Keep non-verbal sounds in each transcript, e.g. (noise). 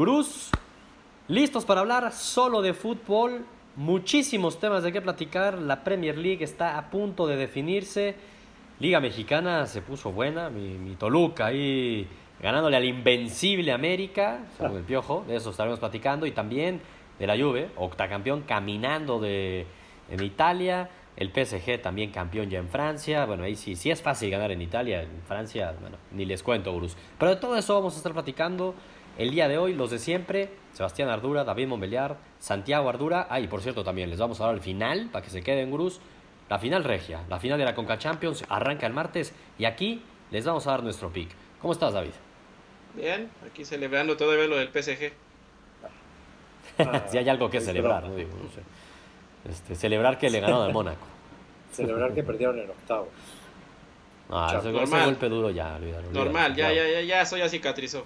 Gurús, listos para hablar solo de fútbol. Muchísimos temas de qué platicar. La Premier League está a punto de definirse. Liga Mexicana se puso buena. Mi, Toluca ahí ganándole al invencible América, según el Piojo. De eso estaremos platicando. Y también de la Juve, octacampeón caminando de, en Italia. El PSG también campeón ya en Francia. Bueno, ahí sí, sí es fácil ganar en Italia. En Francia, bueno, ni les cuento, Bruce. Pero de todo eso vamos a estar platicando el día de hoy, los de siempre. Sebastián Ardura, David Montbeliar, Santiago Ardura. Ah, y por cierto, también les vamos a dar el final para que se queden, Gurús. La final regia, la final de la Conca Champions arranca el martes y aquí les vamos a dar nuestro pick. ¿Cómo estás, David? Bien, aquí celebrando todavía lo del PSG. si (laughs) hay algo que celebrar, ¿no? Digo, este, celebrar que le ganaron al Mónaco. (laughs) celebrar que perdieron el octavo. Ah, ese, golpe duro ya, Normal, ya, ya, ya, ya, eso ya cicatrizó.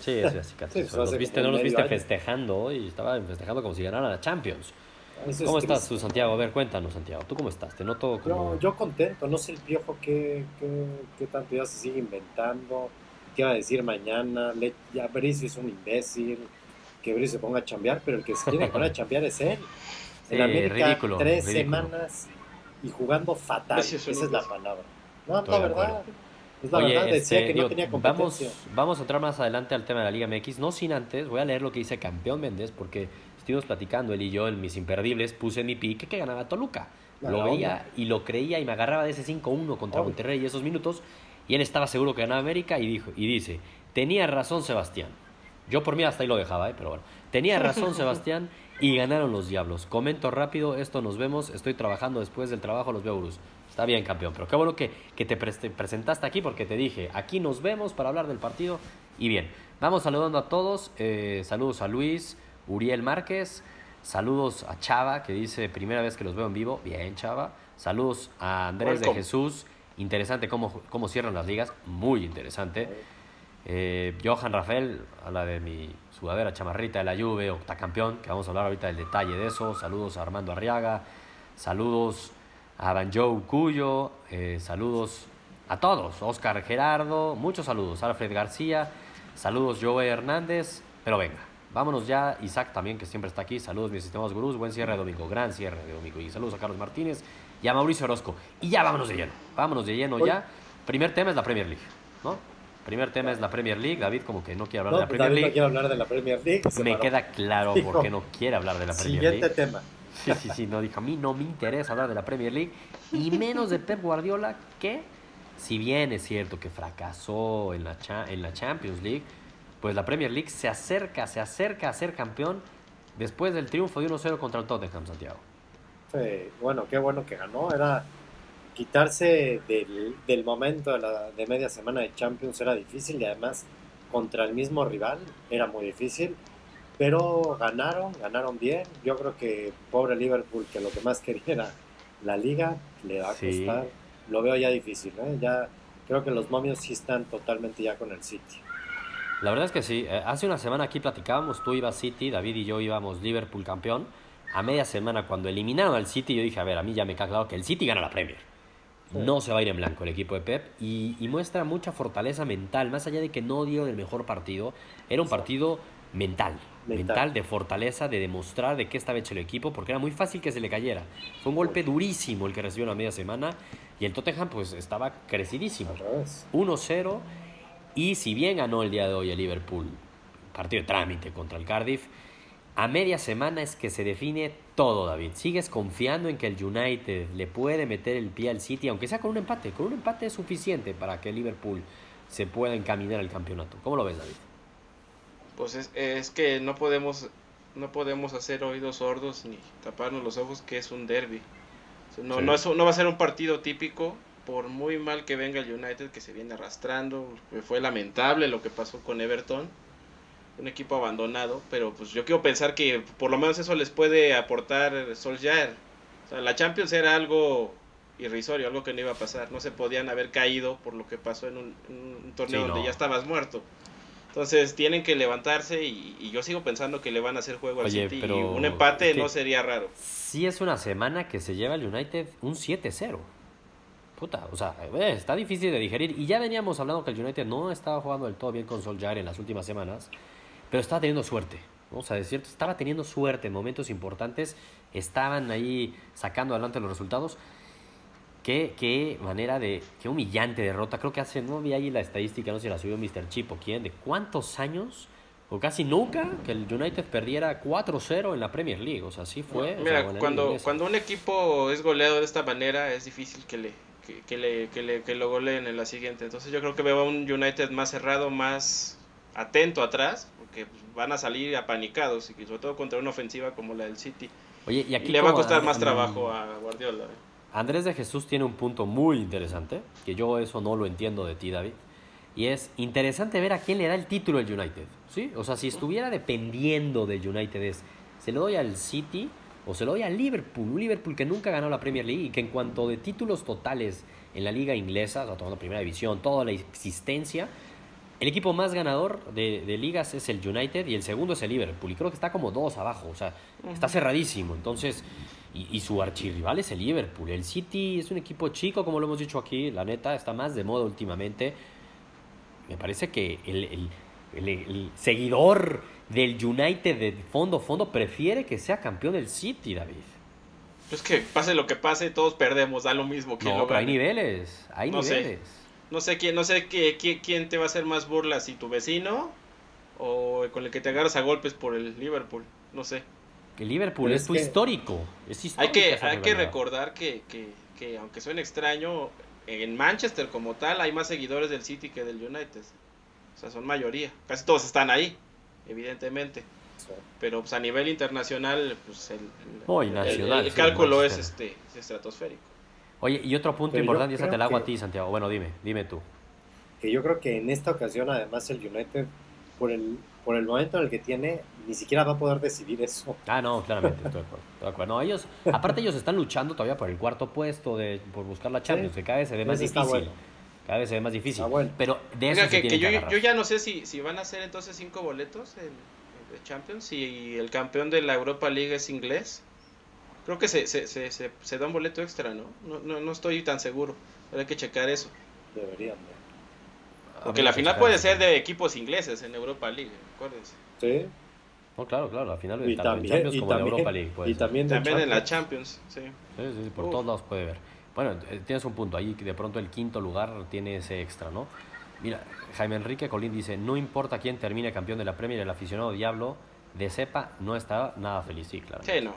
Sí, eso ya cicatrizó. los viste, no los viste festejando hoy, estaban festejando como si ganaran la Champions. ¿Cómo estás tú, Santiago? A ver, cuéntanos, Santiago. ¿Tú cómo estás? Te noto como... Yo, yo contento. No sé el piojo qué, qué, qué tanto ya se sigue inventando. ¿Qué va a decir mañana? Le, ya Brice es un imbécil. Que Brice se ponga a chambear, pero el que se tiene que poner a chambear es él. (laughs) En América, tres semanas y jugando fatal. Esa es la palabra. No, la verdad. Es la verdad, decía este, que no tenía competencia. Vamos, vamos a entrar más adelante al tema de la Liga MX, no sin antes, voy a leer lo que dice Campeón Méndez, porque estuvimos platicando él y yo en mis imperdibles, puse mi pique que ganaba Toluca. lo veía y lo creía y me agarraba de ese 5-1 contra Monterrey y esos minutos, y él estaba seguro que ganaba América y, dijo, y dice, tenía razón Sebastián. Yo por mí hasta ahí lo dejaba, ¿eh? pero bueno. Tenía razón (laughs) Sebastián y ganaron los Diablos. Comento rápido, esto nos vemos. Estoy trabajando después del trabajo, los veo, Bruce. Está bien, campeón, pero qué bueno que, que te presentaste aquí porque te dije, aquí nos vemos para hablar del partido. Y bien, vamos saludando a todos. Eh, saludos a Luis, Uriel Márquez. Saludos a Chava, que dice primera vez que los veo en vivo. Bien, Chava. Saludos a Andrés de Jesús. Interesante cómo, cómo cierran las ligas. Muy interesante. Eh, Johan Rafael, a la de mi sudadera chamarrita de la Juve, octacampeón, que vamos a hablar ahorita del detalle de eso. Saludos a Armando Arriaga, saludos a Banjo Cuyo, eh, saludos a todos, Oscar Gerardo, muchos saludos, Alfred García, saludos Joe Hernández, pero venga, vámonos ya, Isaac también que siempre está aquí, saludos mis sistemas gurús, buen cierre de domingo, gran cierre de domingo, y saludos a Carlos Martínez y a Mauricio Orozco. Y ya vámonos de lleno, vámonos de lleno ya. Primer tema es la Premier League, ¿no? Primer tema es la Premier League. David como que no quiere hablar de la Premier League. No quiere hablar de la Premier League. Me queda claro por qué no quiere hablar de la Premier League. Siguiente tema. Sí, sí, sí. No, dijo, a mí no me interesa hablar de la Premier League. Y menos de Pep Guardiola, que si bien es cierto que fracasó en la, en la Champions League, pues la Premier League se acerca, se acerca a ser campeón después del triunfo de 1-0 contra el Tottenham, Santiago. Sí, bueno, qué bueno que ganó. Era quitarse del, del momento de, la, de media semana de Champions era difícil y además contra el mismo rival era muy difícil. Pero ganaron, ganaron bien. Yo creo que pobre Liverpool, que lo que más quería era la liga, le va a costar. Lo veo ya difícil, ¿eh? Ya creo que los momios sí están totalmente ya con el City. La verdad es que sí. Eh, hace una semana aquí platicábamos, tú ibas City, David y yo íbamos Liverpool campeón. A media semana cuando eliminaron al City yo dije, a ver, a mí ya me queda claro que el City gana la Premier no se va a ir en blanco el equipo de Pep y, muestra mucha fortaleza mental, más allá de que no dio el mejor partido, era un partido mental, mental, de fortaleza, de demostrar de qué estaba hecho el equipo, porque era muy fácil que se le cayera. Fue un golpe durísimo el que recibió en la media semana y el Tottenham pues estaba crecidísimo. 1-0 y si bien ganó el día de hoy el Liverpool, partido de trámite contra el Cardiff, a media semana es que se define todo, David. ¿Sigues confiando en que el United le puede meter el pie al City, aunque sea con un empate? Con un empate es suficiente para que el Liverpool se pueda encaminar al campeonato. ¿Cómo lo ves, David? Pues es, es que no podemos, no podemos hacer oídos sordos ni taparnos los ojos que es un derby. No, no, no va a ser un partido típico, por muy mal que venga el United, que se viene arrastrando. Fue lamentable lo que pasó con Everton un equipo abandonado, pero pues yo quiero pensar que por lo menos eso les puede aportar Solskjaer. O sea, la Champions era algo irrisorio, algo que no iba a pasar. No se podían haber caído por lo que pasó en un, torneo donde ya estabas muerto. Entonces tienen que levantarse y, yo sigo pensando que le van a hacer juego al City pero y un empate no sería raro. Sí es una semana que se lleva el United un 7-0. Puta, o sea, eh, está difícil de digerir. Y ya veníamos hablando que el United no estaba jugando del todo bien con Solskjaer en las últimas semanas. pero estaba teniendo suerte. Vamos a decir, estaba teniendo suerte en momentos importantes, estaban ahí sacando adelante los resultados. Qué, qué manera de, qué humillante derrota. Creo que hace, no vi ahí la estadística, no sé si la subió Mr. Chip o quién, de cuántos años o casi nunca que el United perdiera 4-0 en la Premier League. O sea, así fue. Mira, cuando, cuando un equipo es goleado de esta manera, es difícil que le, que, le, que, le, que lo goleen en la siguiente. Entonces yo creo que veo a un United más cerrado, más atento atrás, porque van a salir apanicados, y sobre todo contra una ofensiva como la del City. Oye, y, aquí le va a costar más trabajo a Guardiola. ¿eh? Andrés de Jesús tiene un punto muy interesante, que yo eso no lo entiendo de ti, David. Y es interesante ver a quién le da el título el United. ¿sí? O sea, si estuviera dependiendo del United, es, ¿se lo doy al City o se lo doy al Liverpool? Un Liverpool que nunca ganó la Premier League y que en cuanto de títulos totales en la liga inglesa, o sea, tomando primera división, toda la existencia, el equipo más ganador de, de, ligas es el United y el segundo es el Liverpool. Y creo que está como dos abajo, o sea, está cerradísimo. Entonces, y, y, su archirrival es el Liverpool. El City es un equipo chico, como lo hemos dicho aquí, la neta, está más de moda últimamente. Me parece que el, el, el, seguidor del United de fondo fondo prefiere que sea campeón del City, David. Es que pase lo que pase, todos perdemos, da lo mismo. que no, pero hay niveles, hay no niveles. Sé. No sé quién, no sé qué, quién te va a hacer más burlas, si tu vecino o con el que te agarras a golpes por el Liverpool. No sé. El Liverpool es, tu histórico. Es hay que, hay que recordar que, que, que, aunque suene extraño, en Manchester como tal hay más seguidores del City que del United. O sea, son mayoría. Casi todos están ahí, evidentemente. Pero pues, a nivel internacional, pues el, nacional, el, cálculo es este estratosférico. Oye, y otro punto importante, y esa te la hago a ti, Santiago. Bueno, dime, dime tú. Que yo creo que en esta ocasión, además, el United, por el, por el momento en el que tiene, ni siquiera va a poder decidir eso. Ah, no, claramente, estoy de acuerdo. Estoy de acuerdo. No, ellos, aparte ellos están luchando todavía por el cuarto puesto, de, por buscar la Champions, que cada vez se ve más difícil. Cada vez se ve más difícil. Bueno. Pero de eso que, que, yo, yo, ya no sé si, si van a ser entonces cinco boletos en, en Champions y el campeón de la Europa League es inglés. Creo que se, se, se, se, da un boleto extra, ¿no? ¿no? No, no estoy tan seguro. Pero hay que checar eso. Deberían. Porque la final puede ser de equipos ingleses en Europa League, acuérdense. Sí. No, claro, claro, la final y también, Champions como en Europa League. y también, también en la Champions, sí. Sí, sí, por todos lados puede ver. Bueno, eh, tienes un punto ahí, que de pronto el quinto lugar tiene ese extra, ¿no? Mira, Jaime Enrique Colín dice, no importa quién termine campeón de la Premier, el aficionado Diablo de cepa no está nada feliz, sí, claro. Sí, no.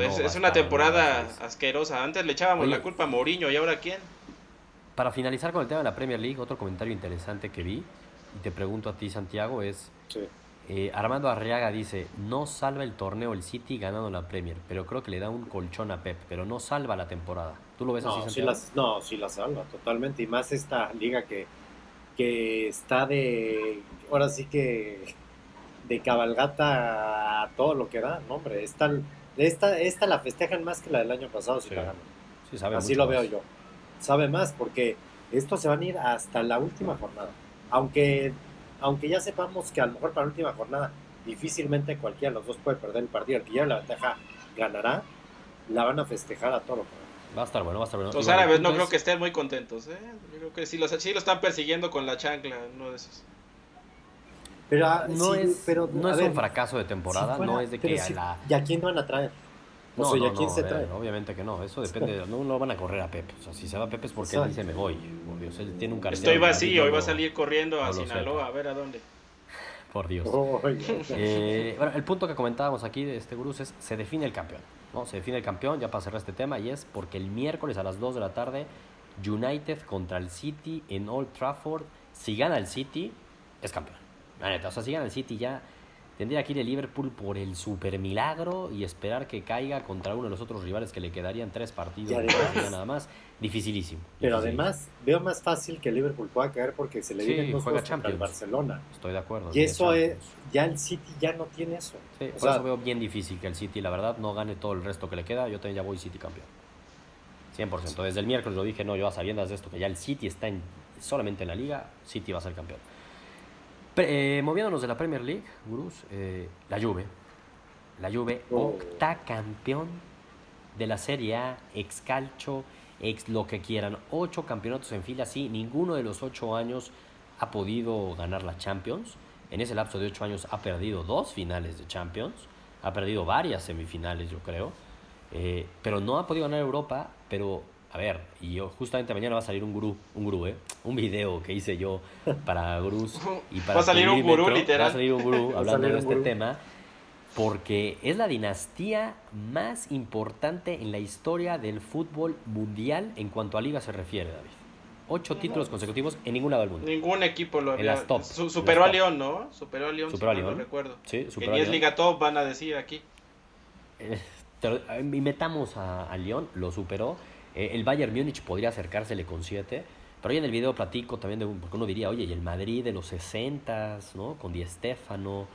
es, una temporada asquerosa. Antes le echábamos la culpa a Mourinho y ahora quién. Para finalizar con el tema de la Premier League, otro comentario interesante que vi, y te pregunto a ti, Santiago, es... Eh, Armando Arriaga dice, no salva el torneo el City ganando la Premier, pero creo que le da un colchón a Pep, pero no salva la temporada. ¿Tú lo ves así, Santiago? no, sí la salva, totalmente. Y más esta liga que, que está de... Ahora sí que de cabalgata a todo lo que da. No, hombre, esta, esta, esta la festejan más que la del año pasado si la ganan. Así lo veo yo. Sabe más porque estos se van a ir hasta la última jornada. Aunque, aunque ya sepamos que a lo mejor para la última jornada difícilmente cualquiera de los dos puede perder el partido. El que lleve la ventaja ganará. La van a festejar a todo Va a estar bueno, va a estar bueno. Los árabes no creo que estén muy contentos. ¿eh? Yo creo que sí, los, sí lo están persiguiendo con la chancla, uno de esos. Pero, ah, no es, pero, no es un fracaso de temporada, no es de que a la... ¿Y a quién van a traer? No, no, quién se trae? obviamente que no, eso depende, no lo van a correr a Pepe. O sea, si se va a Pepe es porque él dice me voy. Por Dios, él tiene un Estoy vacío, hoy va a salir corriendo a Sinaloa, a ver a dónde. Por Dios. eh, bueno, el punto que comentábamos aquí de este Gurús es, se define el campeón. ¿no? Se define el campeón, ya para cerrar este tema, y es porque el miércoles a las 2 de la tarde, United contra el City en Old Trafford. Si gana el City, es campeón. La neta, o sea, si gana el City ya tendría que ir el Liverpool por el super milagro y esperar que caiga contra uno de los otros rivales que le quedarían tres partidos además, nada más. Dificilísimo. Pero además veo más fácil que el Liverpool pueda caer porque se le sí, vienen dos juega contra el Barcelona. Estoy de acuerdo. Y eso es, ya el City ya no tiene eso. Sí, por eso veo bien difícil que el City, la verdad, no gane todo el resto que le queda. Yo también ya voy City campeón. 100%. Desde el miércoles lo dije, no, yo a sabiendas de esto, que ya el City está en, solamente en la liga, City va a ser campeón. Eh, moviéndonos de la Premier League, Gurús, eh, la Juve. La Juve, oh. octacampeón de la Serie A, ex calcio, ex lo que quieran. Ocho campeonatos en fila, sí, ninguno de los ocho años ha podido ganar la Champions. En ese lapso de ocho años ha perdido dos finales de Champions, ha perdido varias semifinales, yo creo, eh, pero no ha podido ganar Europa, pero a ver, y yo justamente mañana va a salir un gurú, un gurú, ¿eh? Un video que hice yo para gurús (laughs) y para Va a salir un gurú, literal. Va a salir un gurú (laughs) hablando de este tema porque es la dinastía más importante en la historia del fútbol mundial en cuanto a liga se refiere, David. Ocho títulos consecutivos en ningún lado del mundo. Ningún equipo lo había. En las superó a León, ¿no? Superó a León, superó a León. No recuerdo. Sí, superó que ni es Liga Top, van a decir aquí. Eh, y metamos a, a León, lo superó. Eh, el Bayern Múnich podría acercársele con siete. Pero hoy en el video platico también de, porque uno diría, oye, y el Madrid de los 60, ¿no? Con Di Stéfano.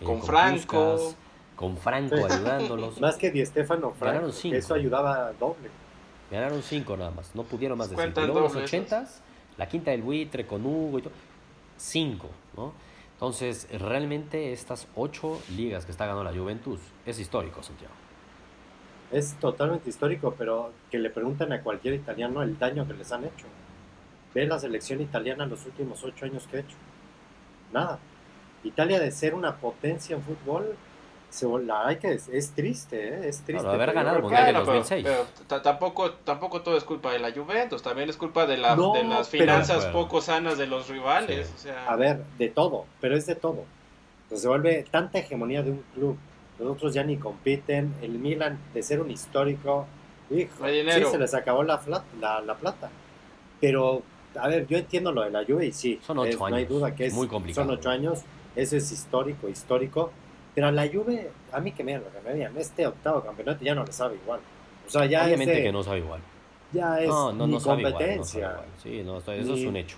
Eh, con, Franco con Franco ayudándolos. (laughs) más que Di Stefano, Franco, Ganaron cinco. eso ayudaba doble. Ganaron cinco nada más, no pudieron más de cinco. luego los ochentas, la quinta del buitre con Hugo y todo, cinco, ¿no? Entonces, realmente estas ocho ligas que está ganando la Juventus es histórico, Santiago. Es totalmente histórico, pero que le pregunten a cualquier italiano el daño que les han hecho. Ve la selección italiana los últimos ocho años que ha hecho. Nada. Italia de ser una potencia en fútbol la hay que es, triste, ¿eh? es triste. haber ganado el Mundial 2006. Pero, tampoco, tampoco todo es culpa de la Juventus, también es culpa de, la, de las finanzas poco sanas de los rivales. A ver, de todo, pero es de todo. se vuelve tanta hegemonía de un club. Los otros ya ni compiten. El Milan, de ser un histórico, hijo, sí, se les acabó la, la, la, plata. Pero, a ver, yo entiendo lo de la Juve y sí, son ocho años. no hay duda que es, muy complicado. Son ocho años, eso es histórico, histórico pero a la Juve, a mí que me lo que me digan, este octavo campeonato ya no le sabe igual. O sea, ya Obviamente que no sabe igual. Ya es no, no, no competencia. Sí, no, eso es un hecho.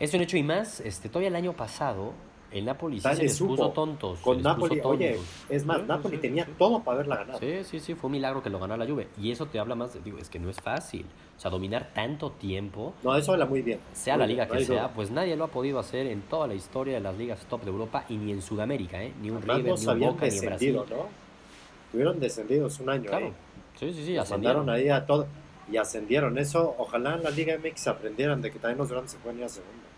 Es un hecho y más, este, todavía el año pasado el Napoli sí se les puso tontos. Con Napoli, oye, es más, Napoli tenía todo para haberla ganado. Sí, sí, sí, fue un milagro que lo ganara la Juve. Y eso te habla más, digo, es que no es fácil. O sea, dominar tanto tiempo. No, eso habla muy bien. Sea la liga que sea, pues nadie lo ha podido hacer en toda la historia de las ligas top de Europa y ni en Sudamérica, ¿eh? Ni un River, ni un Boca, ni en Brasil. ¿no? Tuvieron descendidos un año claro. ahí. Sí, sí, sí, ascendieron. ahí a todo. Y ascendieron. Eso, ojalá en la Liga MX aprendieran de que también los grandes se pueden ir a segunda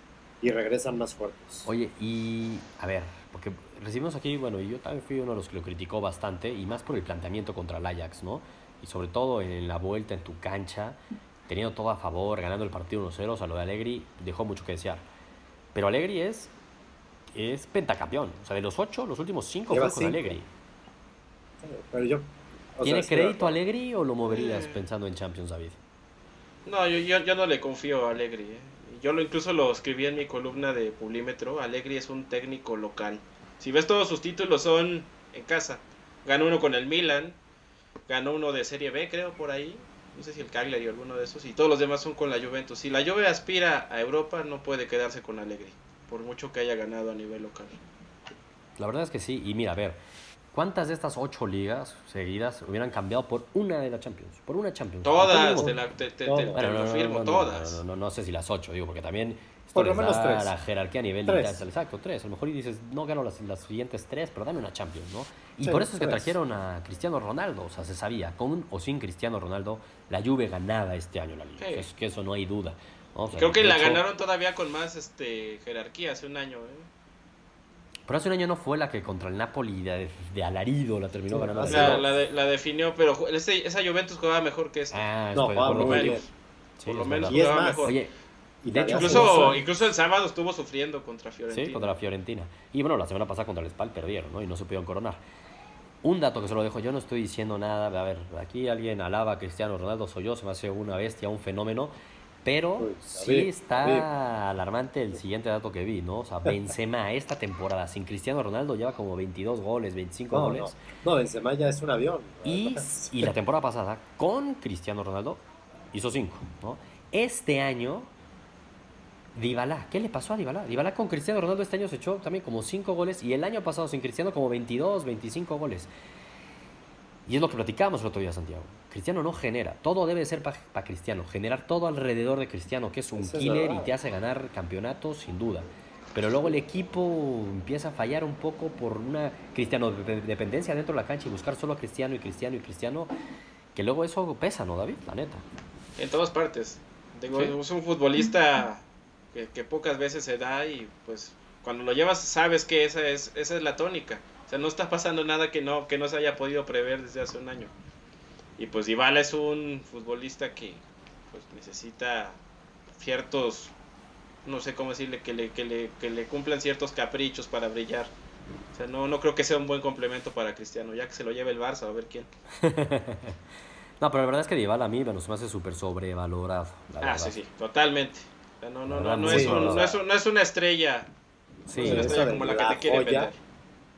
y regresan más fuertes. Oye, y a ver, porque recibimos aquí, bueno, y yo también fui uno de los que lo criticó bastante, y más por el planteamiento contra el Ajax, ¿no? Y sobre todo en la vuelta en tu cancha, teniendo todo a favor, ganando el partido 1-0, o sea, lo de Allegri dejó mucho que desear. Pero Allegri es, es pentacampeón, o sea, de los ocho, los últimos cinco fue con Allegri. pero yo... ¿Tiene crédito Allegri o lo moverías pensando en Champions, David? No, yo, yo, yo no le confío a Allegri, ¿eh? Yo lo incluso lo escribí en mi columna de Pulímetro, Allegri es un técnico local. Si ves todos sus títulos son en casa. Ganó uno con el Milan, ganó uno de Serie B, creo, por ahí. No sé si el Cagliari o alguno de esos. Y todos los demás son con la Juventus. Si la Juve aspira a Europa, no puede quedarse con Allegri. Por mucho que haya ganado a nivel local. La verdad es que sí. Y mira, a ver, ¿Cuántas de estas ocho ligas seguidas hubieran cambiado por una de la Champions? Por una Champions. Todas, te, te, no, todas. No, sé si las ocho, digo, porque también por lo menos tres. la jerarquía a nivel tres. Exacto, tres. A lo mejor y dices, no gano las, las siguientes tres, pero dame una Champions, ¿no? Y por eso es que trajeron a Cristiano Ronaldo. O sea, se sabía, con o sin Cristiano Ronaldo, la Juve ganaba este año la Liga. Es que eso no hay duda. Creo que la ganaron todavía con más este jerarquía hace un año, ¿eh? Pero hace un año no fue la que contra el Napoli de, de alarido la terminó ganando. La, la, la, definió, pero esa Juventus jugaba mejor que esta. Ah, no, por lo menos. por lo menos jugaba mejor. Oye, y de hecho, incluso, incluso el sábado estuvo sufriendo contra Fiorentina. Sí, contra la Fiorentina. Y bueno, la semana pasada contra el Spal perdieron, ¿no? Y no se pudieron coronar. Un dato que se lo dejo, yo no estoy diciendo nada. A ver, aquí alguien alaba a Cristiano Ronaldo, soy yo, se me hace una bestia, un fenómeno. Pero sí está alarmante el siguiente dato que vi, ¿no? O sea, Benzema (laughs) esta temporada sin Cristiano Ronaldo lleva como 22 goles, 25 goles. No. Benzema ya es un avión. Y, y, la temporada pasada con Cristiano Ronaldo hizo 5, ¿no? Este año Dybala, ¿qué le pasó a Dybala? Dybala con Cristiano Ronaldo este año se echó también como 5 goles y el año pasado sin Cristiano como 22, 25 goles. Y es lo que platicábamos el otro día, Santiago. Cristiano no genera. Todo debe ser para Cristiano. Generar todo alrededor de Cristiano, que es un killer y te hace ganar campeonatos, sin duda. Pero luego el equipo empieza a fallar un poco por una cristiano dependencia dentro de la cancha y buscar solo a Cristiano y Cristiano y Cristiano. Que luego eso pesa, ¿no, David? La neta. En todas partes. Tengo, Es un futbolista que, que, pocas veces se da y pues cuando lo llevas sabes que esa es, esa es la tónica. O sea, no está pasando nada que no, que no se haya podido prever desde hace un año. Y pues Dybala es un futbolista que pues, necesita ciertos, no sé cómo decirle, que le, que, le, que le cumplan ciertos caprichos para brillar. O sea, no, no creo que sea un buen complemento para Cristiano, ya que se lo lleve el Barça, a ver quién. (laughs) no, pero la verdad es que Dybala a mí bueno, se me hace súper sobrevalorado. ah, sí, sí, totalmente. no, no, no, no, es no, es no es una estrella. Sí, una estrella como la, que te quieren vender.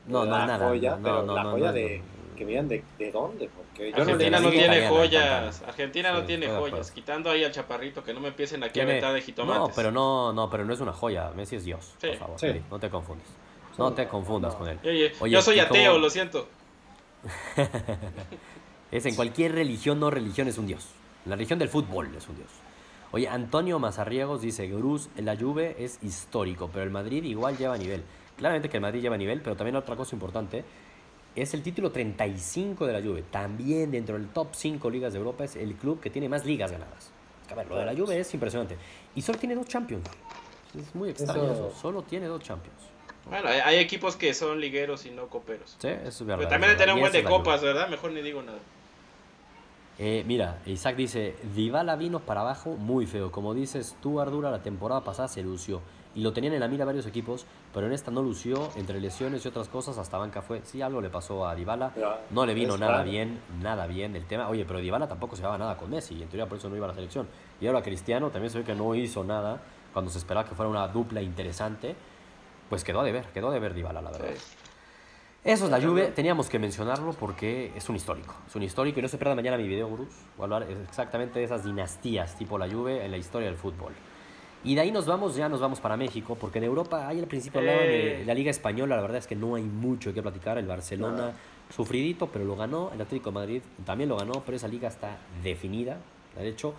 No, no, la nada. Joya, no, no, la joya de que vean de, de dónde, porque yo Argentina no, tiene joyas, Argentina no tiene joyas, quitando ahí al chaparrito que no me empiecen aquí a meter de jitomates. No, pero no, no, pero no es una joya, Messi es Dios, por favor, no te confundas. No te confundas con él. Oye, yo soy ateo, lo siento. (laughs) es en cualquier religión, no religión es un dios. La religión del fútbol es un dios. Oye, Antonio Mazarriegos dice, Gruz, la Juve es histórico, pero el Madrid igual lleva nivel. Claramente que el Madrid lleva nivel, pero también otra cosa importante, es el título 35 de la Juve. También dentro del top 5 ligas de Europa es el club que tiene más ligas ganadas. A ver, lo de la Juve es impresionante. Y solo tiene dos Champions. Es muy extraño eso. Solo tiene dos Champions. Bueno, hay, equipos que son ligueros y no coperos. Sí, eso es verdad. Pero también tenemos un buen de copas, ¿verdad? Mejor ni digo nada. Eh, mira, Isaac dice, Dybala vino para abajo muy feo. Como dices tú, Ardura, la temporada pasada se lució. Y lo tenían en la mira varios equipos, pero en esta no lució, entre lesiones y otras cosas, hasta banca fue. Sí, algo le pasó a Dybala. No le vino nada bien, nada bien el tema. Oye, pero Dybala tampoco se llevaba nada con Messi, y en teoría por eso no iba a la selección. Y ahora Cristiano también se ve que no hizo nada cuando se esperaba que fuera una dupla interesante pues quedó a deber, quedó a deber Dybala, la verdad. Eso es la Juve, teníamos que mencionarlo porque es un histórico, es un histórico y no se pierda mañana mi video, Gurús, voy a hablar exactamente de esas dinastías tipo la Juve en la historia del fútbol. Y de ahí nos vamos, ya nos vamos para México, porque en Europa, ahí al principio hablaban de la Liga Española, la verdad es que no hay mucho que platicar, el Barcelona sufridito, pero lo ganó, el Atlético de Madrid también lo ganó, pero esa liga está definida, de hecho,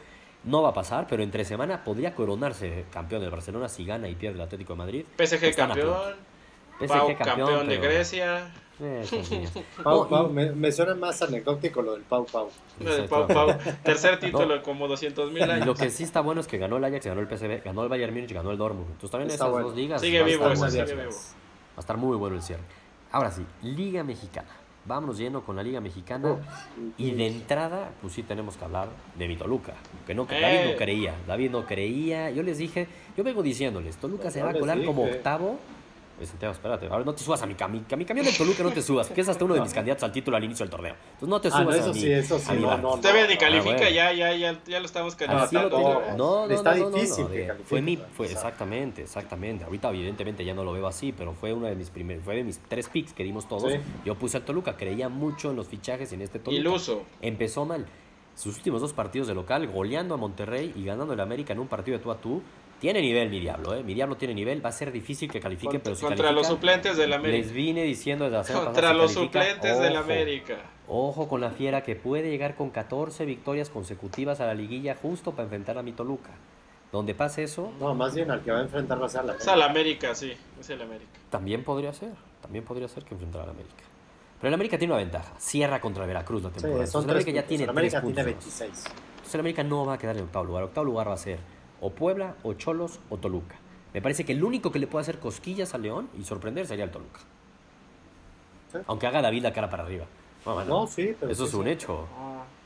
no va a pasar, pero entre semana podría coronarse campeón del Barcelona si gana y pierde el Atlético de Madrid. PSG campeón. PSG campeón, de Grecia. (laughs) Pau, Pau, me, suena más anecdótico lo del Pau Pau. Pau, Pau. (laughs) Tercer título como 200 mil años. Lo que sí está bueno es que ganó el Ajax, ganó el PSV, ganó el Bayern Múnich, ganó el Dortmund. Entonces también esas dos ligas. Sigue vivo, sigue vivo. Va a estar muy bueno el cierre. Ahora sí, Liga Mexicana vámonos yendo con la Liga Mexicana. Oh, y de entrada, pues sí tenemos que hablar de mi Toluca. Que no, David no eh. creía. David no creía. Yo les dije, yo vengo diciéndoles, Toluca se va a colar como octavo Santiago, espérate, ahora no te subas a mi, cami a mi camión de Toluca, no te subas, que es hasta uno de mis (laughs) candidatos al título al inicio del torneo. Entonces no te ah, subas eso a mi, sí, eso sí, no, no, Usted ni califica, ah, ya, ya, ya, ya lo estamos calificando. no, no, Está difícil. fue mi, fue, exactamente, exactamente. Ahorita evidentemente ya no lo veo así, pero fue uno de mis primeros, fue de mis tres picks que dimos todos. Yo puse al Toluca, creía mucho en los fichajes en este Toluca. Iluso. Empezó mal. Sus últimos dos partidos de local, goleando a Monterrey y ganando el América en un partido de tú a tú, tiene nivel mi Diablo, ¿eh? Mi Diablo tiene nivel, va a ser difícil que califique, pero si Contra los suplentes del América. Les vine diciendo desde hace Contra los suplentes del América. Ojo con la fiera que puede llegar con 14 victorias consecutivas a la liguilla justo para enfrentar a mi Toluca. Donde pase eso... No, más bien al que va a enfrentar va a ser la América. Es América, sí, es el América. También podría ser, también podría ser que enfrentara a la América. Pero el América tiene una ventaja, cierra contra el Veracruz la temporada. Sí, el América ya tiene, el América tiene 26. Entonces el América no va a quedar en octavo lugar. Octavo lugar va a ser o Puebla, o Cholos, o Toluca. Me parece que el único que le puede hacer cosquillas a León y sorprender sería el Toluca. Aunque haga David la cara para arriba. No, sí, Eso es un hecho.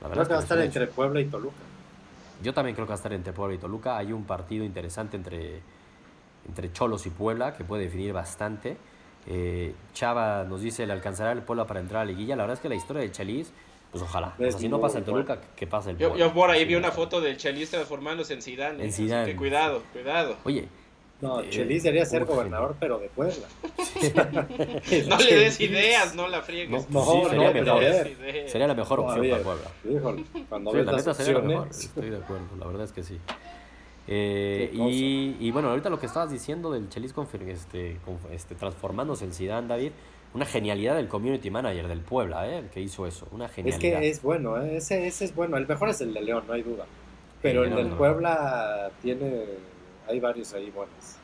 creo que va a estar entre Puebla y Toluca. Yo también creo que va a estar entre Puebla y Toluca. Hay un partido interesante entre, entre Cholos y Puebla que puede definir bastante. Eh, Chava nos dice, ¿le alcanzará el Puebla para entrar a la liguilla? La verdad es que la historia de Chelis pues ojalá. si no pasa el Toluca, que pase el yo, yo, por ahí vi una foto del Chelis transformándose en Zidane. En Zidane. que cuidado, cuidado. Oye. No, eh, Chelis debería ser gobernador, pero de Puebla. (laughs) no le des ideas, no la friegues. No, no, sería, mejor, sería la mejor opción para Puebla. Híjole, cuando ves la neta sería la mejor. Estoy de acuerdo, la verdad es que sí. Eh, y, y, bueno, ahorita lo que estabas diciendo del Chelis este, este, transformándose en Zidane, David, una genialidad del community manager del Puebla, ¿eh? el que hizo eso. Una genialidad. Es que es bueno, ¿eh? ese, ese es bueno. El mejor es el de León, no hay duda. Pero el del Puebla tiene. Hay varios ahí buenos.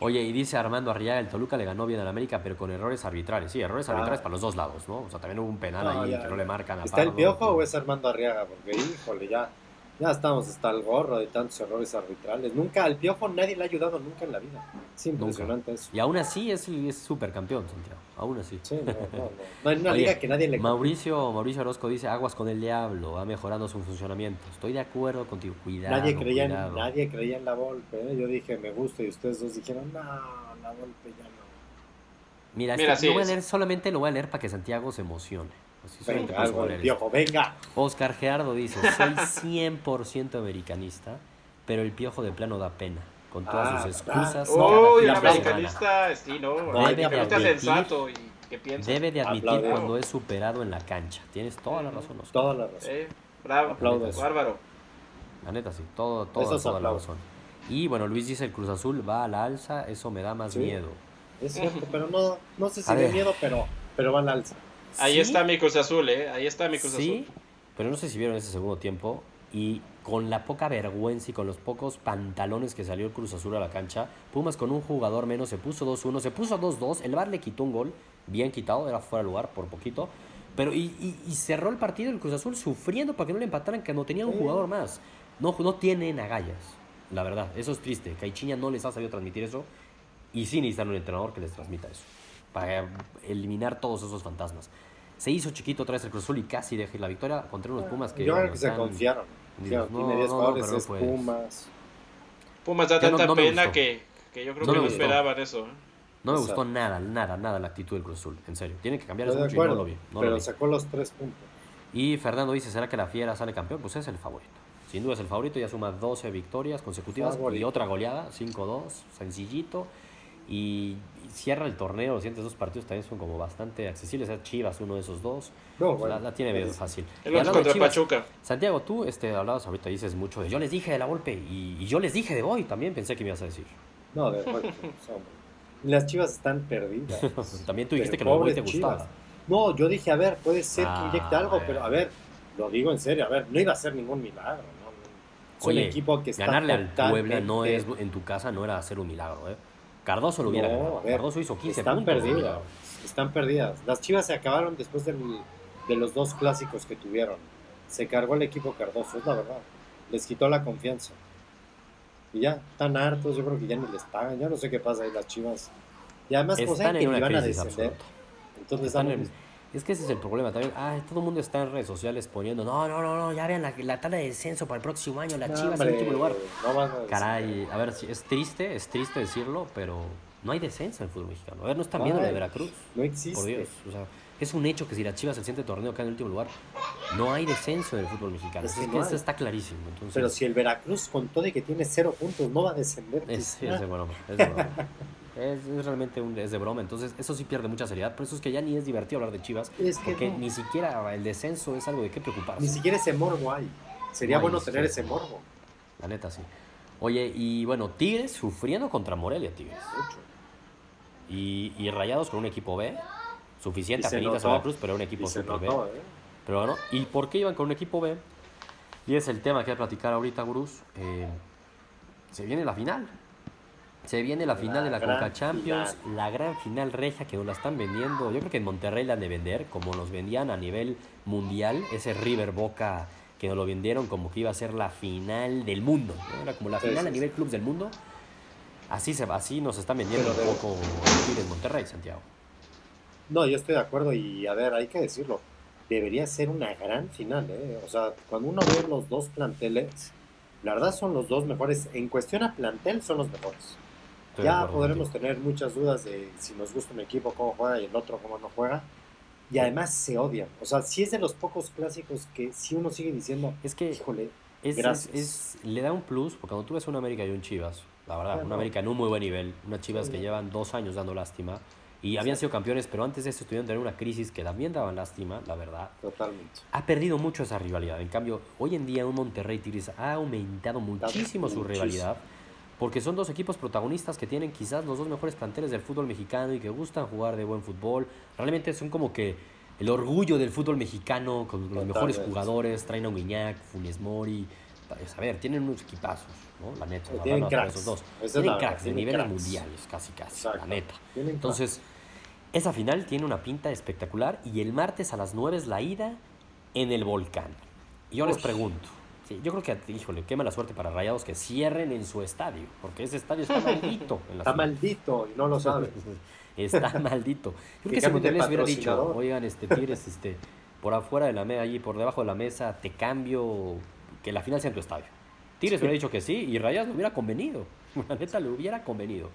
Oye, y dice Armando Arriaga, el Toluca le ganó bien al América, pero con errores arbitrales. Sí, errores ah. arbitrales para los dos lados, ¿no? O sea, también hubo un penal ahí que no le marcan a ¿Está el piojo o es Armando Arriaga? Porque, híjole, ya Ya estamos hasta el gorro de tantos errores arbitrales. Nunca, al piojo nadie le ha ayudado nunca en la vida. Es impresionante eso. Y aún así es, es supercampeón, Santiago. Aún así. Sí, no, no, no. No hay una liga que nadie le Mauricio, Mauricio Orozco dice, aguas con el diablo, va mejorando su funcionamiento. Estoy de acuerdo contigo, cuidado. nadie, creía cuidado. En, nadie creía en la Volpe. ¿eh? Yo dije, me gusta, y ustedes dos dijeron, no, la Volpe ya no. Mira, Mira, este, sí lo voy a leer, solamente lo voy a leer para que Santiago se emocione. Así Venga, algo a del piojo. Oscar Gerardo dice, soy 100% americanista, pero el piojo de plano da pena. Con todas Ah, sus excusas. ah, cada Uy, fin el semana. americanista, sí, no. Debe de admitir- sensato y que piensa. Debe de admitir cuando es superado en la cancha. Tienes toda la razón, Oscar. Toda la razón. Eh, bravo, Aplaudo eso. bárbaro. La neta, sí. Todo, toda, Esos toda la aplausos. razón. Y bueno, Luis dice, el Cruz Azul va a la alza, eso me da más Sí. miedo. Es cierto, pero no, no sé si A de miedo, pero, pero va al alza. Ahí Sí, está mi Cruz Azul, ¿eh? Ahí está mi Cruz Sí, Azul. pero no sé si vieron ese segundo tiempo y con la poca vergüenza y con los pocos pantalones que salió el Cruz Azul a la cancha, Pumas con un jugador menos se puso 2-1, se puso 2-2, el VAR le quitó un gol, bien quitado, era fuera de lugar por poquito, pero y, y- y cerró el partido el Cruz Azul sufriendo para que no le empataran, que no tenía un jugador más. No, no tienen agallas, la verdad, eso es triste, Caichiña no les ha sabido transmitir eso y sí necesitan un entrenador que les transmita eso, para eliminar todos esos fantasmas. Se hizo chiquito otra vez el Cruz Azul y casi deja la victoria contra unos Pumas que Yo creo no que se confiaron. No, tiene 10 no, no, jugadores, pero no es puedes. Pumas. Pumas da tanta pena gustó. que, que yo creo No que no esperaban eso. ¿eh? No me O sea, gustó nada, nada, nada la actitud del Cruz Azul, en serio. Tiene que cambiar eso mucho y no acuerdo, lo vi. no lo pero vi. sacó los tres puntos. Y Fernando dice, ¿será que la Fiera sale campeón? Pues es el favorito. Sin duda es el favorito, ya suma 12 victorias consecutivas y Favorito. otra goleada, 5-2, sencillito. Y y cierra el torneo, los siguientes dos partidos también son como bastante accesibles. Es Chivas, uno de esos dos. No, la, bueno. la tiene medio fácil. El otro contra Chivas, Pachuca. Santiago, tú este, hablabas ahorita, dices mucho de yo les dije de la golpe y, y yo les dije de hoy, también pensé que me ibas a decir. No, de bueno, pues. Las chivas están perdidas. (laughs) También tú dijiste Pero que lo pobres te Chivas. gustaba. No, yo dije, a ver, puede ser que Ah, inyecte algo, pero a ver, lo digo en serio, a ver, no iba a ser ningún milagro, ¿no? Es Oye, un equipo que está ganarle al Puebla no es en tu casa no era hacer un milagro, ¿eh? Cardoso lo hubiera No, ganado. ver, Cardoso hizo 15 están puntos. perdidas, están perdidas. Las chivas se acabaron después del- de los dos clásicos que tuvieron. Se cargó el equipo Cardoso, es la verdad. Les quitó la confianza. Y ya, están hartos, yo creo que ya ni les pagan, ya no sé qué pasa ahí las chivas. Y además, pues que ni van a descender. absoluta. Entonces, Están en- Es que ese es el problema también. Ah, todo el mundo está en redes sociales poniendo, no, no, no, no, ya vean la, la tabla de descenso para el próximo año, la No, Chivas en último lugar. no a. Caray, a ver, es triste, es triste decirlo, pero no hay descenso en el fútbol mexicano. A ver, no están viendo la de Veracruz. No existe. Por Dios, o sea, es un hecho que si la Chivas el siguiente torneo queda en el último lugar, no hay descenso en el fútbol mexicano. Es Es, que que no eso está clarísimo. Entonces, Pero si el Veracruz con todo y que tiene cero puntos no va a descender. es, pues, es de broma, es de broma. (laughs) Es, es realmente un, es de broma, entonces eso sí pierde mucha seriedad. Por eso es que ya ni es divertido hablar de Chivas, Es que porque no. ni siquiera el descenso es algo de qué preocuparse. Ni siquiera ese morbo hay. Sería No hay bueno tener ese morbo. La neta, sí. Oye, y bueno, Tigres sufriendo contra Morelia, Tigres. Y, y Rayados con un equipo B, suficiente apenitas a. Veracruz, pero un equipo super B. ¿eh? Pero bueno, ¿y por qué iban con un equipo B? Y es el tema que voy a platicar ahorita, Gurús. Eh, se viene la final. Se viene la final La de la Conca Champions, la gran final regia que nos la están vendiendo. Yo creo que en Monterrey la han de vender, como nos vendían a nivel mundial, ese River Boca que nos lo vendieron como que iba a ser la final del mundo. ¿no? Era como la Sí, final sí, a nivel clubs del mundo. Así, se, así nos están vendiendo Pero un poco Tigres Monterrey, Santiago. No, yo estoy de acuerdo y a ver, hay que decirlo. Debería ser una gran final, ¿eh? O sea, cuando uno ve los dos planteles, la verdad son los dos mejores. En cuestión a plantel, son los mejores. Estoy ya podremos contigo. tener muchas dudas de si nos gusta un equipo, cómo juega y el otro, cómo no juega. Y además se odian. O sea, sí es de los pocos clásicos que si uno sigue diciendo, Es que híjole, Es, Gracias. es- es- le da un plus, porque cuando tú ves un América y un Chivas, la verdad, Ah, un. América en un muy buen nivel, unas Chivas Sí. que llevan dos años dando lástima, y habían sido campeones, pero antes de eso estuvieron teniendo una crisis que también daban lástima, la verdad. totalmente. Ha perdido mucho esa rivalidad. En cambio, hoy en día un Monterrey Tigres ha aumentado muchísimo su muchísimo. Porque son dos equipos protagonistas que tienen quizás los dos mejores planteles del fútbol mexicano y que gustan jugar de buen fútbol. Realmente son como que el orgullo del fútbol mexicano con los mejores jugadores, traen a Guiñac, Funes Mori. A ver, tienen unos equipazos, ¿no? La neta. la Tienen cracks. esos dos. Esa Tienen cracks de niveles cracks. mundiales, casi casi, la neta. Tienen Entonces, esa final tiene una pinta espectacular y el martes a las 9 es la ida en el volcán. Y yo les pregunto, Sí, yo creo que, híjole, qué mala suerte para Rayados que cierren en su estadio, porque ese estadio está (laughs) maldito. está maldito y no lo sabes. (laughs) está maldito. Yo creo que si Monterrey hubiera dicho, oigan, este, Tigres, este, por afuera de la mesa, allí por debajo de la mesa, te cambio, que la final sea en tu estadio. Tigres hubiera dicho que sí y Rayados le hubiera convenido. (laughs) La neta le hubiera convenido.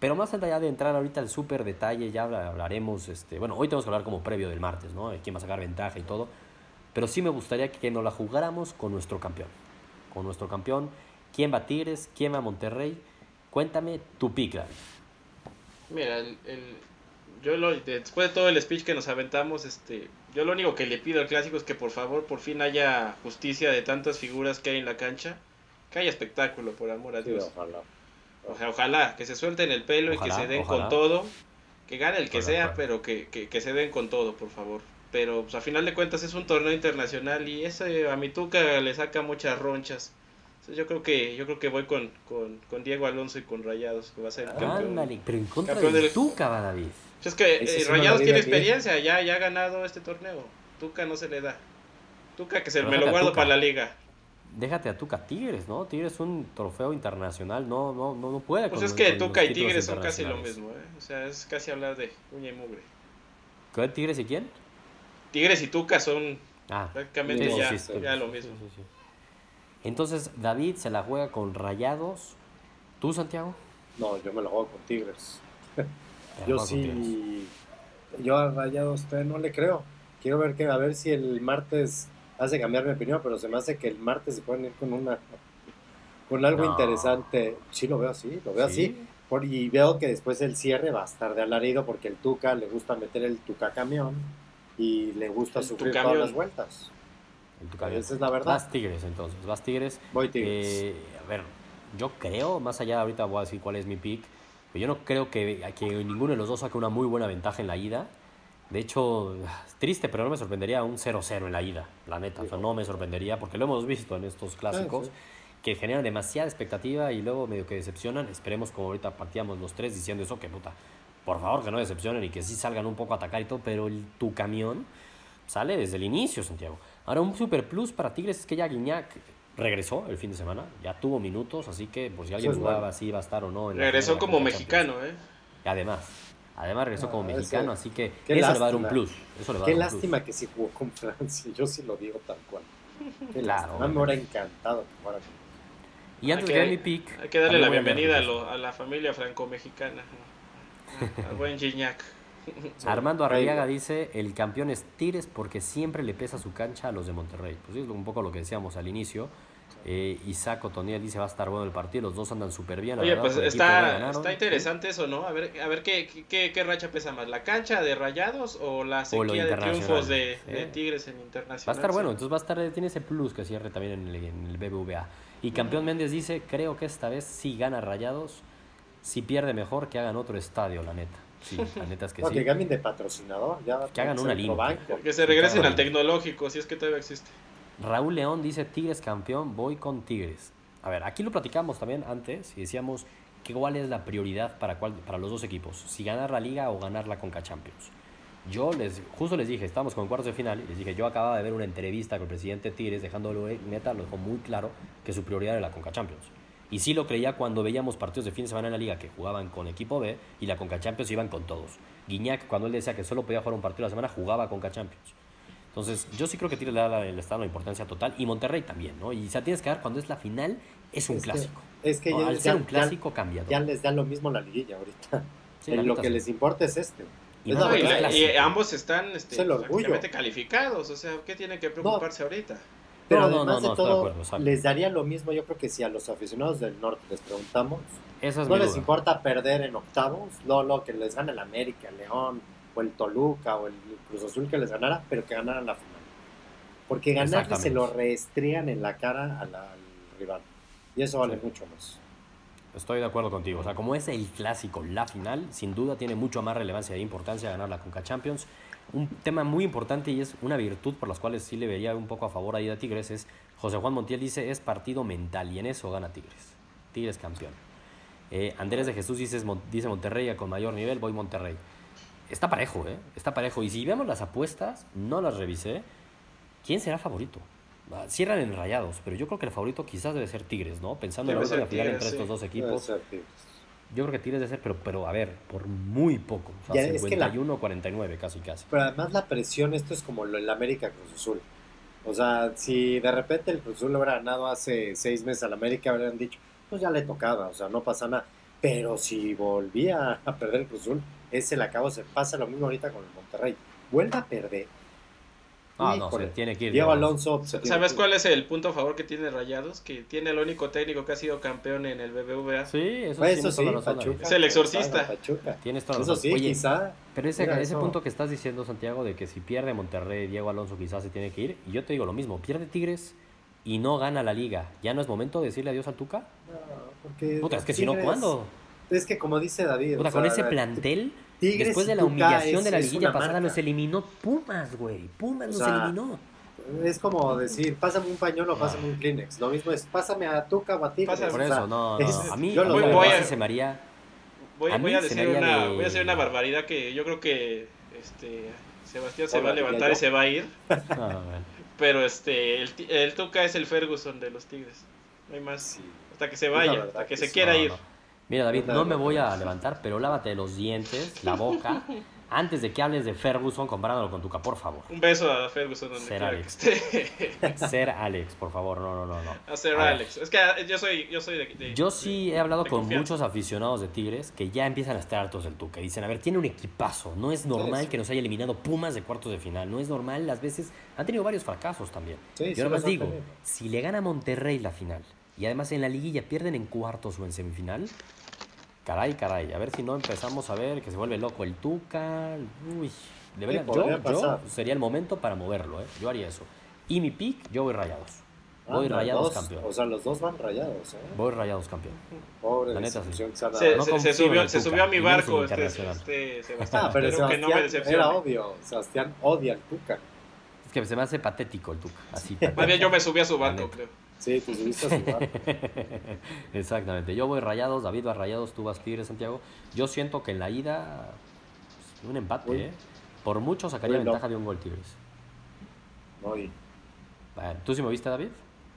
Pero más allá de entrar ahorita al súper detalle, ya hablaremos, este, bueno, hoy tenemos que hablar como previo del martes, ¿no? Quién va a sacar ventaja y todo. Pero sí me gustaría que nos la jugáramos con nuestro campeón. Con nuestro campeón. ¿Quién va a Tigres? ¿Quién va a Monterrey? Cuéntame tu pick, Mira, el, yo lo, después de todo el speech que nos aventamos, este, yo lo único que le pido al clásico es que por favor por fin haya justicia de tantas figuras que hay en la cancha, que haya espectáculo, por amor a Dios. Ojalá, que se suelten el pelo y que se den con todo. Que gane el que sea, pero que, que, se den con todo, por favor. Pero pues, a final de cuentas es un torneo internacional y ese a mi Tuca le saca muchas ronchas. yo creo que yo creo que voy con, con, Diego Alonso y con Rayados, que va a ser el campeón. pero en contra de Tuca, va David. Pues, es que eh, Rayados tiene experiencia, ya, ya ha ganado este torneo. Tuca no se le da. Tuca que se me lo guardo para la liga déjate a Tuca Tigres, ¿no? Tigres es un trofeo internacional, no, no, no, no puede. Pues es que Tuca y Tigres son casi lo mismo, ¿eh? O sea, es casi hablar de uña y mugre. ¿Qué Tigres y quién? Tigres y Tuca son ah, prácticamente ya, lo mismo. Entonces, David se la juega con Rayados. ¿Tú, Santiago? No, yo me la juego con Tigres. (laughs) yo sí. Yo a Rayados no le creo. Quiero ver que a ver si el martes hace cambiar mi opinión, pero se me hace que el martes se pueden ir con una con algo interesante. Sí, lo veo así, lo veo así. Por, y veo que después el cierre va a estar de alarido porque el Tuca le gusta meter el Tuca camión y le gusta sufrir todas las vueltas. El Tuca Esa es la verdad. Vas Tigres entonces, vas Tigres. Voy Tigres. Eh, a ver, yo creo, más allá de ahorita voy a decir cuál es mi pick, pero yo no creo que, que ninguno de los dos saque una muy buena ventaja en la ida. De hecho, triste, pero no me sorprendería un 0-0 en la ida, la neta. O sea, no me sorprendería porque lo hemos visto en estos clásicos que generan demasiada expectativa y luego medio que decepcionan. Esperemos como ahorita partíamos los tres diciendo eso, que puta, por favor que no decepcionen y que sí salgan un poco a atacar y todo, pero el, tu camión sale desde el inicio, Santiago. Ahora un super plus para Tigres es que ya Guiñac regresó el fin de semana, ya tuvo minutos, así que pues si alguien jugaba si iba a estar o no. regresó como mexicano, ¿eh? Además. Además regresó como ah, mexicano, así que eso le va a dar un plus. Qué lástima que sí jugó con Francia, yo sí lo digo tal cual. claro. me hubiera encantado que fuera Y antes de mi pick... Hay que darle la bienvenida a, la familia franco-mexicana. Al buen Gignac. (laughs) Armando Arriaga dice, el campeón es Tires porque siempre le pesa su cancha a los de Monterrey. Pues es un poco lo que decíamos al inicio. Eh, Isaac Otoniel dice va a estar bueno el partido, los dos andan súper bien. Oye, pues está, está interesante eso, ¿no? A ver, a ver qué, qué, qué, racha pesa más, la cancha de Rayados o la sequía de triunfos de, de, Tigres en Internacional. Va a estar bueno, entonces va a estar, tiene ese plus que cierre también en el, en el BBVA. Y campeón Méndez dice, creo que esta vez sí gana Rayados, si pierde mejor que hagan otro estadio, la neta. Sí, (laughs) la neta es que sí. Que cambien de patrocinador, ya que hagan una línea. Que se regresen al tecnológico, si es que todavía existe. Raúl León dice Tigres campeón, voy con Tigres. A ver, aquí lo platicamos también antes y decíamos que cuál es la prioridad para, cuál, para los dos equipos, si ganar la liga o ganar la Conca Champions. Yo les, justo les dije, estamos con cuartos de final, y les dije, yo acababa de ver una entrevista con el presidente Tigres, dejándolo neta, lo dejó muy claro que su prioridad era la Conca Champions. Y sí lo creía cuando veíamos partidos de fin de semana en la liga que jugaban con equipo B y la Conca Champions iban con todos. Guiñac, cuando él decía que solo podía jugar un partido a la semana, jugaba Conca Champions. Entonces, yo sí creo que Tigres le da el estado la importancia total y Monterrey también, ¿no? Y se tienes que dar cuando es la final, es un clásico. es que ya, al ser un clásico cambia. Ya les da lo mismo la liguilla ahorita. lo que les importa es este. Y, ambos están este, calificados, o sea, ¿qué tiene que preocuparse ahorita? Pero no, además de todo, les daría lo mismo, yo creo que si a los aficionados del norte les preguntamos, no les importa perder en octavos, no, lo que les gane el América, el León, o el Toluca o el Cruz Azul que les ganara, pero que ganaran la final. Porque ganar se lo reestrían en la cara al rival. Y eso vale mucho más. Estoy de acuerdo contigo. O sea, como es el clásico, la final, sin duda tiene mucho más relevancia e importancia ganar la Conca Champions. Un tema muy importante y es una virtud por las cuales sí le vería un poco a favor ahí a Tigres es José Juan Montiel dice es partido mental y en eso gana Tigres. Tigres campeón. Eh, Andrés de Jesús dice, dice Monterrey con mayor nivel, voy Monterrey. Está parejo, ¿eh? Está parejo. Y si vemos las apuestas, no las revisé. ¿Quién será favorito? ah, cierran en rayados, pero yo creo que el favorito quizás debe ser Tigres, ¿no? Pensando en la Debe ser última final entre sí. estos dos Debe equipos, ser Tigres. Yo creo que Tigres debe ser, pero, pero a ver, por muy poco. O Ya, sea, es que la- 51 49 casi casi. Pero además la presión, esto es como lo en la América Cruz Azul. O sea, si de repente el Cruz Azul hubiera ganado hace seis meses al América, habrían dicho, pues ya le tocaba, o sea, no pasa nada. Pero si volvía a perder el Cruz Azul, ese le acabo, se pasa lo mismo ahorita con el Monterrey. Vuelve a perder. Ah, no, se tiene que ir. Diego Alonso. ¿Sabes cuál es el punto a favor que tiene Rayados? Que tiene el único técnico que ha sido campeón en el BBVA. Sí, eso, Pues sí, eso sí, Pachuca. Es el exorcista. Pachuca. Tienes toda la Eso razón. sí, Oye, quizá. Pero ese, Mira, ese eso- punto que estás diciendo, Santiago, de que si pierde Monterrey, Diego Alonso quizás se tiene que ir. Y yo te digo lo mismo, pierde Tigres y no gana la liga. ¿Ya no es momento de decirle adiós al Tuca? No, porque Puta, es que si no, ¿cuándo? Es que como dice David. Puta, o con sea, ese plantel, Tigres después de la humillación es- de la liguilla pasada, marca. los eliminó Pumas, güey. Pumas O los sea, eliminó. Es como decir, pásame un pañuelo, pásame un Kleenex. Lo mismo es, pásame a Tuca o a Tigres. Pasa- Por o sea, eso, no, no. es- A mí, yo lo Voy verdad a- se me haría... Voy, A voy a decir una, de- voy a decir una barbaridad que yo creo que este Sebastián se Hola, va a levantar ¿ya y se va a ir. No, (laughs) bueno. Pero este el, ti- el Tuca es el Ferguson de los Tigres. No hay más. sí. Hasta que se vaya, hasta que que se quiera No, ir. no. Mira, David, no me voy a levantar, pero lávate los dientes, la boca, (laughs) antes de que hables de Ferguson comparándolo con Tuca, por favor. Un beso a Ferguson donde Ser Alex. esté. (laughs) Ser Alex, por favor, no, no, no, no. a ser A. Alex. Es que ah, yo soy, yo soy de, de- Yo sí he hablado con confianza. muchos aficionados de Tigres que ya empiezan a estar hartos del Tuca. Dicen, a ver, tiene un equipazo. No es normal sí. que nos haya eliminado Pumas de cuartos de final. No es normal, las veces han tenido varios fracasos también. Sí, sí Yo nada más digo, si le gana a Monterrey la final y además en la liguilla pierden en cuartos o en semifinal, caray, caray, a ver si no empezamos a ver que se vuelve loco el Tuca. Uy, debería, Sí, yo, yo pasar. sería el momento para moverlo, ¿eh? yo haría eso. Y mi pick, yo voy rayados. Voy Anda, rayados dos, campeón. O sea, los dos van rayados, ¿eh? Voy rayados campeón. Pobre La neta, sí. se no subió, se subió a mi barco este, este Sebastián. Ah, pero Espero que no me Sebastián era obvio. Sebastián odia al Tuca. Es que se me hace patético el Tuca, así. (laughs) Más bien yo me subí a su barco, creo. Sí, te subiste a su barco. Exactamente. Yo voy rayados, David va rayados, tú vas Tigres, Santiago. Yo siento que en la ida, pues, un empate, Uy. ¿eh? Por mucho sacaría Uy, no. ventaja de un gol Tigres. No, y- Bueno, ¿Tú sí me viste, David?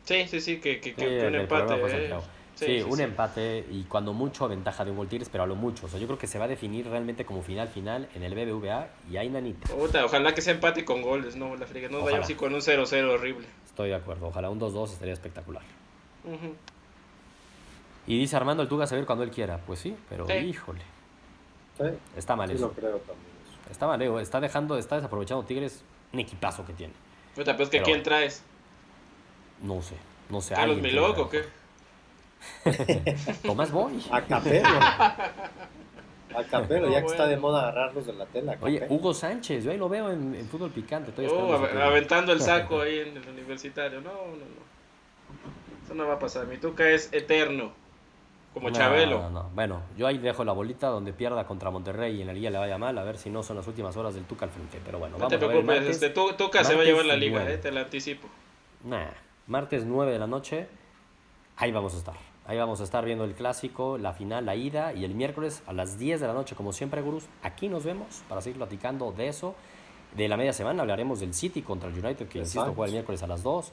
Sí, sí, sí, que, que, que Sí, un empate. eh. Sí, Sí, sí, un sí. empate y cuando mucho ventaja de un gol Tigres, pero a lo mucho. O sea, yo creo que se va a definir realmente como final final en el BBVA y hay nanita. Puta, ojalá que sea empate con goles, no, la friega. No Ojalá. vayamos así con un 0-0 horrible. Estoy de acuerdo. Ojalá un 2-2 estaría espectacular. Y dice Armando el Tuca se ver cuando él quiera. Pues sí, pero Sí. híjole. sí, Está mal sí eso. lo creo también. eso. Está mal, eh, está dejando, está desaprovechando Tigres un equipazo que tiene. Puta, pues que Pero ¿quién traes? No sé, no sé. ¿Carlos alguien Milok o qué? (laughs) Tomás Boy. A Capelo. A Capelo, No, ya que está de moda agarrarlos de la tela. Oye. Hugo Sánchez, yo ahí lo veo en, en fútbol picante. Estoy Oh, aventando el saco (laughs) ahí en el universitario. No, no, no. Eso no va a pasar. Mi Tuca es eterno. Como No, Chabelo. No, no. Bueno, yo ahí dejo la bolita donde pierda contra Monterrey y en la liga le vaya mal, a ver si no son las últimas horas del Tuca al frente. Pero bueno, No vamos te a ver. preocupes, martes, este, Tu- Tuca se va a llevar la liga, eh, te la anticipo. Nah, martes 9 de la noche, ahí vamos a estar. Ahí vamos a estar viendo el clásico, la final, la ida y el miércoles a las 10 de la noche, como siempre, gurús. Aquí nos vemos para seguir platicando de eso. De la media semana hablaremos del City contra el United, que insisto, juega el miércoles a las 2.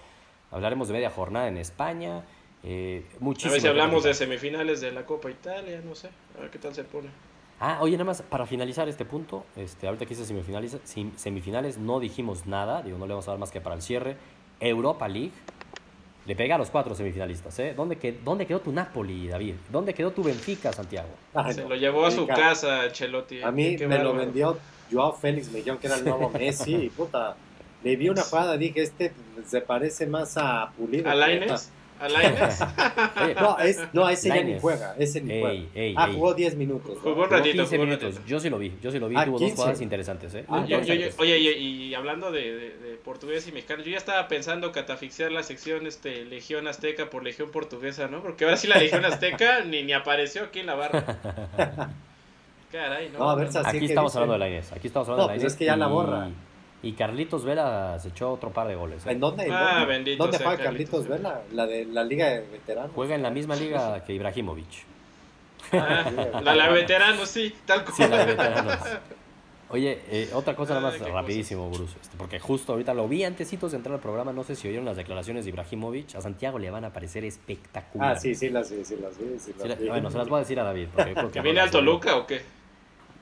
Hablaremos de media jornada en España. Eh, A muchísimo ver si hablamos de semifinales de la Copa Italia, no sé. A ver qué tal se pone. Ah, oye, nada más para finalizar este punto, este, ahorita que hice semifinales, semifinales, no dijimos nada, digo, no le vamos a dar más que para el cierre. Europa League, le pega a los cuatro semifinalistas, ¿eh? ¿Dónde, qued- ¿Dónde quedó tu Napoli, David? ¿Dónde quedó tu Benfica, Santiago? Ay, Se no. lo llevó a su casa, Chelotti. A mí me lo vendió Joao Félix, me dijeron que era el nuevo (laughs) Messi. Y puta, le vi una jugada, dije, este se parece más a Pulido. ¿A Lainez? ¿A Lainez? (laughs) No, es, no, ese ya ni Lainez. juega, ese ni Ey, juega. ey, ah, ey. jugó 10 minutos. ¿no? Jugó un ratito, 15 jugó un minutos, ratito. yo sí lo vi, yo sí lo vi, Ah, tuvo 15. dos jugadas interesantes, ¿eh? Ah, Yo- yo- yo- Interesantes. oye, y, y hablando de, de- de portugués y mexicano, yo ya estaba pensando catafixiar la sección este, Legión Azteca por Legión Portuguesa, ¿no? Porque ahora sí la Legión Azteca (laughs) ni, ni apareció aquí en la barra. (laughs) Caray, ¿no? No, a ver, Aquí estamos dice- hablando de la Inés, aquí estamos hablando No, de la pues Inés. es que ya la borra. Y Carlitos Vela se echó otro par de goles. ¿eh? ¿En dónde? Ah, dónde? bendito ¿Dónde sea juega Carlitos Carlitos Vela? La de la Liga de Veteranos. Juega en la misma liga que Ibrahimovic. Ah, (laughs) la, la veterano, sí, tal cual. Sí, la de veteranos. Oye, eh, otra cosa nada más rapidísimo, Bruce, este, porque justo ahorita lo vi antesitos de entrar al programa, no sé si oyeron las declaraciones de Ibrahimovic, a Santiago le van a parecer espectaculares. Ah, sí, sí las vi, sí las vi. Sí las vi. Bueno, se las voy a decir a David. Porque, ¿Viene al Toluca o qué?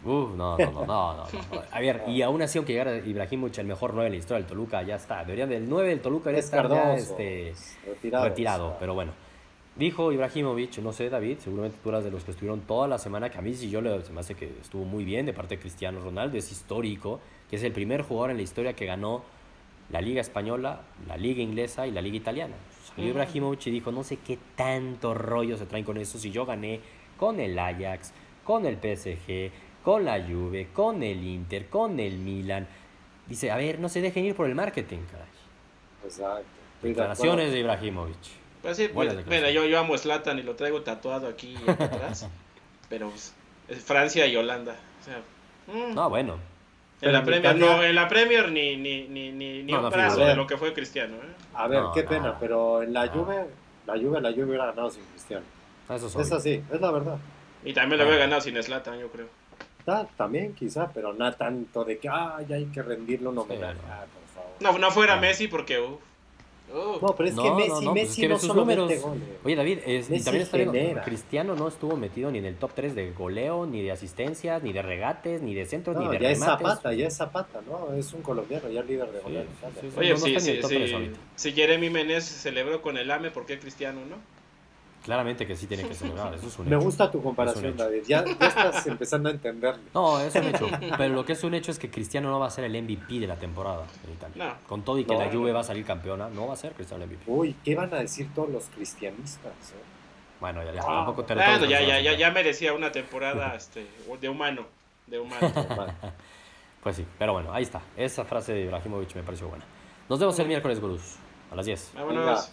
Uf, no, no, no, no, no, A ver, y aún así, aunque llegara Ibrahimovic el mejor 9 de la historia del Toluca, ya está. Deberían del 9 del Toluca debería estar ya este, retirado, retirado pero bueno. Dijo Ibrahimovic, no sé, David, seguramente tú eras de los que estuvieron toda la semana, que a mí sí yo le, se me hace que estuvo muy bien de parte de Cristiano Ronaldo, es histórico, que es el primer jugador en la historia que ganó la Liga Española, la Liga Inglesa y la Liga Italiana. Salió Ibrahimovic y dijo, no sé qué tanto rollo se traen con eso, si yo gané con el Ajax, con el PSG, con la Juve, con el Inter, con el Milan. Dice, a ver, no se dejen ir por el marketing, caray. Exacto. Declaraciones de Ibrahimovic. Pues sí, pues, mira, yo, yo amo Slatan y lo traigo tatuado aquí atrás. (laughs) pero pues, es Francia y Holanda. O sea, mm. No, bueno. En la, Premier, no, en la Premier ni, ni, ni, ni, ni un brazo de lo que fue Cristiano. ¿eh? A ver, qué pena, pero en la Juve, la Juve, la Juve hubiera ganado sin Cristiano. Ah, eso es así, es la verdad. Y también lo hubiera ganado sin Slatan, yo creo. También quizá, pero no tanto de que ay, hay que rendirle un homenaje. Ah, por favor. No, no fuera Messi porque... Uh, no, pero es que Messi, no, Messi pues no números. Oye, David, también está viendo, Cristiano no estuvo metido ni en el top 3 de goleo, ni de asistencias, ni de regates, ni de centros, ni de ya es Zapata, ya es Zapata, ¿no? Es un colombiano, ya líder de goleo. Oye, sí, sí, sí, si Jeremy Menez celebró con el AME, ¿por qué Cristiano no? Claramente que sí tiene que celebrar, eso es un Me gusta tu comparación, David. Ya, estás empezando a entenderlo. No, es un hecho. (laughs) Pero lo que es un hecho es que Cristiano no va a ser el MVP de la temporada en Italia. Con todo y que la Juve va a salir campeona, no va a ser Cristiano el MVP. Uy, ¿qué van a decir todos los cristianistas? Eh? Bueno, ya, ya, ah, tampoco te ya, ya, ya, ya, merecía una temporada (laughs) este, de humano. De humano. (laughs) pues sí, pero bueno, ahí está. Esa frase de Ibrahimovic me pareció buena. Nos vemos el miércoles, Gurús, a las 10. Vámonos.